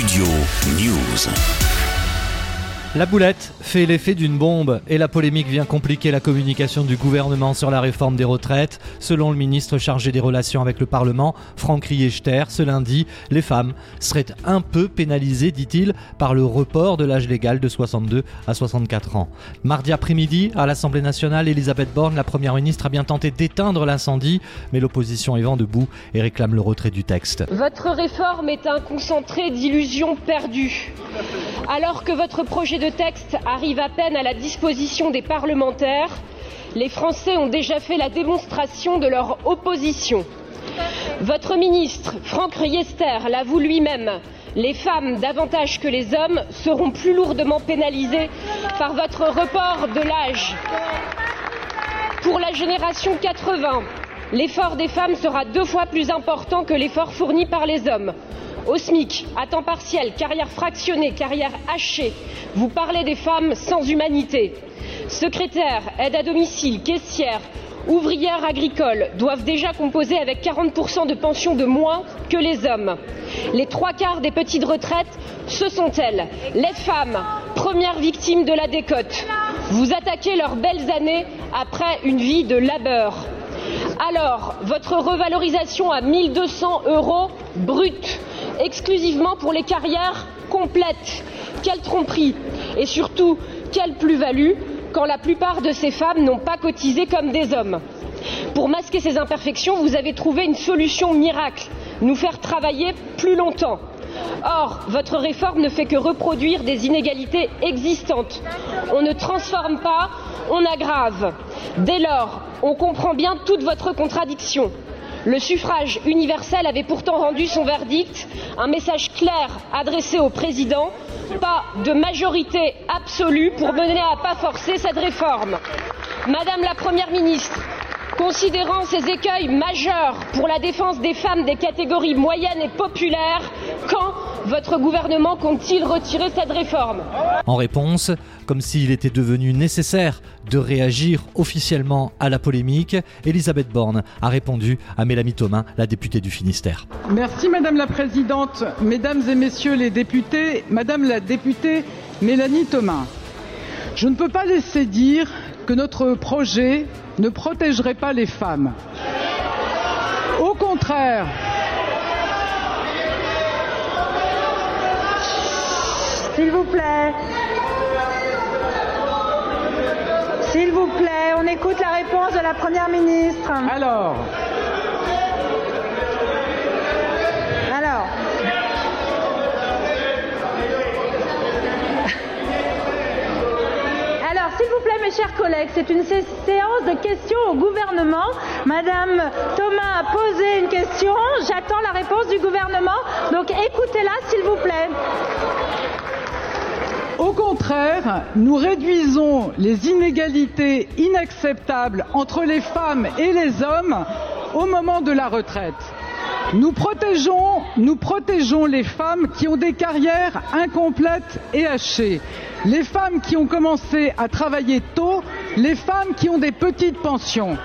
Studio News. La boulette fait l'effet d'une bombe et la polémique vient compliquer la communication du gouvernement sur la réforme des retraites. Selon le ministre chargé des relations avec le Parlement, Franck Riester, ce lundi, les femmes seraient un peu pénalisées, dit-il, par le report de l'âge légal de 62 à 64 ans. Mardi après-midi, à l'Assemblée nationale, Elisabeth Borne, la première ministre, a bien tenté d'éteindre l'incendie, mais l'opposition est vent debout et réclame le retrait du texte. Votre réforme est un concentré d'illusions perdues. Alors que votre projet de texte arrive à peine à la disposition des parlementaires, les Français ont déjà fait la démonstration de leur opposition. Votre ministre, Franck Riester, l'avoue lui-même, les femmes, davantage que les hommes, seront plus lourdement pénalisées par votre report de l'âge. Pour la génération 80, l'effort des femmes sera deux fois plus important que l'effort fourni par les hommes au SMIC, à temps partiel, carrière fractionnée, carrière hachée. Vous parlez des femmes sans humanité. Secrétaires, aide à domicile, caissières, ouvrières agricoles doivent déjà composer avec 40% de pension de moins que les hommes. Les trois quarts des petites retraites, ce sont elles, les femmes, premières victimes de la décote. Vous attaquez leurs belles années après une vie de labeur. Alors, votre revalorisation à 1200 euros brut exclusivement pour les carrières complètes. Quelle tromperie Et surtout, quelle plus-value quand la plupart de ces femmes n'ont pas cotisé comme des hommes. Pour masquer ces imperfections, vous avez trouvé une solution miracle, nous faire travailler plus longtemps. Or, votre réforme ne fait que reproduire des inégalités existantes. On ne transforme pas, on aggrave. Dès lors, on comprend bien toute votre contradiction. Le suffrage universel avait pourtant rendu son verdict, un message clair adressé au président, pas de majorité absolue pour mener à pas forcer cette réforme. Madame la Première ministre, considérant ces écueils majeurs pour la défense des femmes des catégories moyennes et populaires, quand votre gouvernement compte-t-il retirer cette réforme En réponse, comme s'il était devenu nécessaire de réagir officiellement à la polémique, Elisabeth Borne a répondu à Mélanie Thomas, la députée du Finistère. Merci Madame la Présidente, Mesdames et Messieurs les députés, Madame la députée Mélanie Thomas. Je ne peux pas laisser dire que notre projet ne protégerait pas les femmes. Au contraire, S'il vous plaît. S'il vous plaît, on écoute la réponse de la Première ministre. alors, Alors. Alors, s'il vous plaît, mes chers collègues, c'est une sé- séance de questions au gouvernement. Madame Thomas a posé une question. J'attends la réponse du gouvernement. Donc, écoutez-la, s'il vous plaît. Au contraire, nous réduisons les inégalités inacceptables entre les femmes et les hommes au moment de la retraite. Nous protégeons, les femmes qui ont des carrières incomplètes et hachées, les femmes qui ont commencé à travailler tôt, les femmes qui ont des petites pensions.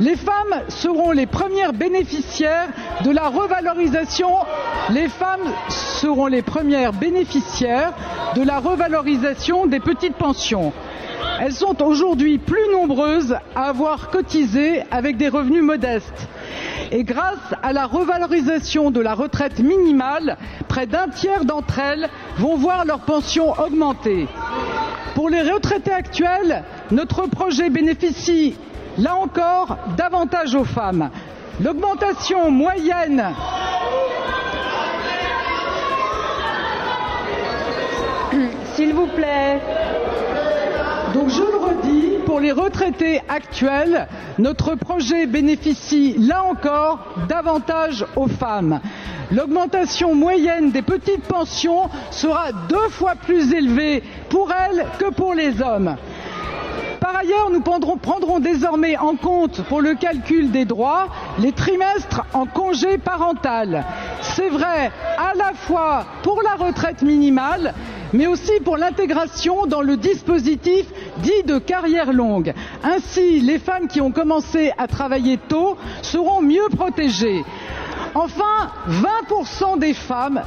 Les femmes seront les premières bénéficiaires de la revalorisation. Les femmes seront les premières bénéficiaires de la revalorisation des petites pensions. Elles sont aujourd'hui plus nombreuses à avoir cotisé avec des revenus modestes. Et grâce à la revalorisation de la retraite minimale, près d'un tiers d'entre elles vont voir leur pension augmenter. Pour les retraités actuels, notre projet bénéficie, là encore, davantage aux femmes. L'augmentation moyenne S'il vous plaît. Donc je le redis, pour les retraités actuels, notre projet bénéficie là encore davantage aux femmes. L'augmentation moyenne des petites pensions sera deux fois plus élevée pour elles que pour les hommes. Par ailleurs, nous prendrons, désormais en compte pour le calcul des droits les trimestres en congé parental. C'est vrai à la fois pour la retraite minimale, mais aussi pour l'intégration dans le dispositif dit de carrière longue. Ainsi, les femmes qui ont commencé à travailler tôt seront mieux protégées. Enfin, 20% des femmes,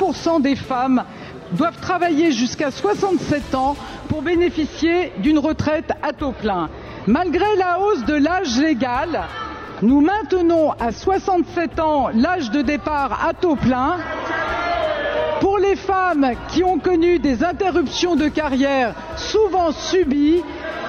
20% des femmes doivent travailler jusqu'à 67 ans pour bénéficier d'une retraite à taux plein. Malgré la hausse de l'âge légal, nous maintenons à 67 ans l'âge de départ à taux plein. Pour les femmes qui ont connu des interruptions de carrière souvent subies,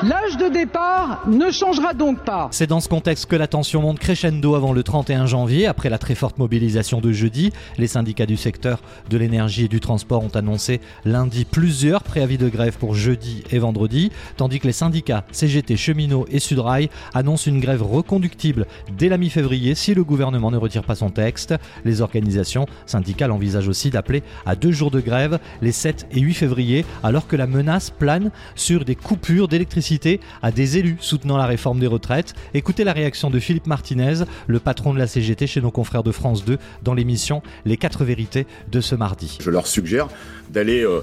L'âge de départ ne changera donc pas. C'est dans ce contexte que la tension monte crescendo avant le 31 janvier. Après la très forte mobilisation de jeudi, les syndicats du secteur de l'énergie et du transport ont annoncé lundi plusieurs préavis de grève pour jeudi et vendredi, tandis que les syndicats CGT, Cheminots et Sudrail annoncent une grève reconductible dès la mi-février si le gouvernement ne retire pas son texte. Les organisations syndicales envisagent aussi d'appeler à deux jours de grève les 7 et 8 février, alors que la menace plane sur des coupures d'électricité à des élus soutenant la réforme des retraites. Écoutez la réaction de Philippe Martinez, le patron de la CGT chez nos confrères de France 2, dans l'émission Les 4 vérités de ce mardi. Je leur suggère d'aller euh,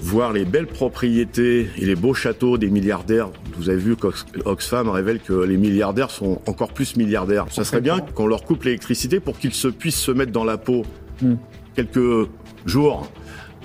voir les belles propriétés et les beaux châteaux des milliardaires. Vous avez vu qu'Oxfam révèle que les milliardaires sont encore plus milliardaires. Ça serait bien qu'on leur coupe l'électricité pour qu'ils se puissent se mettre dans la peau hmm. quelques jours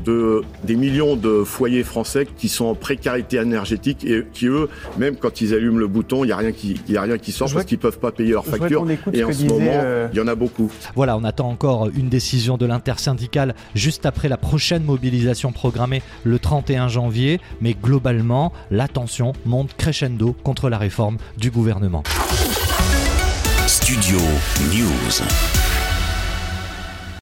de, des millions de foyers français qui sont en précarité énergétique et qui, eux, même quand ils allument le bouton, il n'y a, rien qui, y a rien qui sort parce qu'ils ne peuvent pas payer leurs factures. Et en ce moment, euh, il y en a beaucoup. Voilà, on attend encore une décision de l'intersyndicale juste après la prochaine mobilisation programmée le 31 janvier. Mais globalement, la tension monte crescendo contre la réforme du gouvernement. Studio News.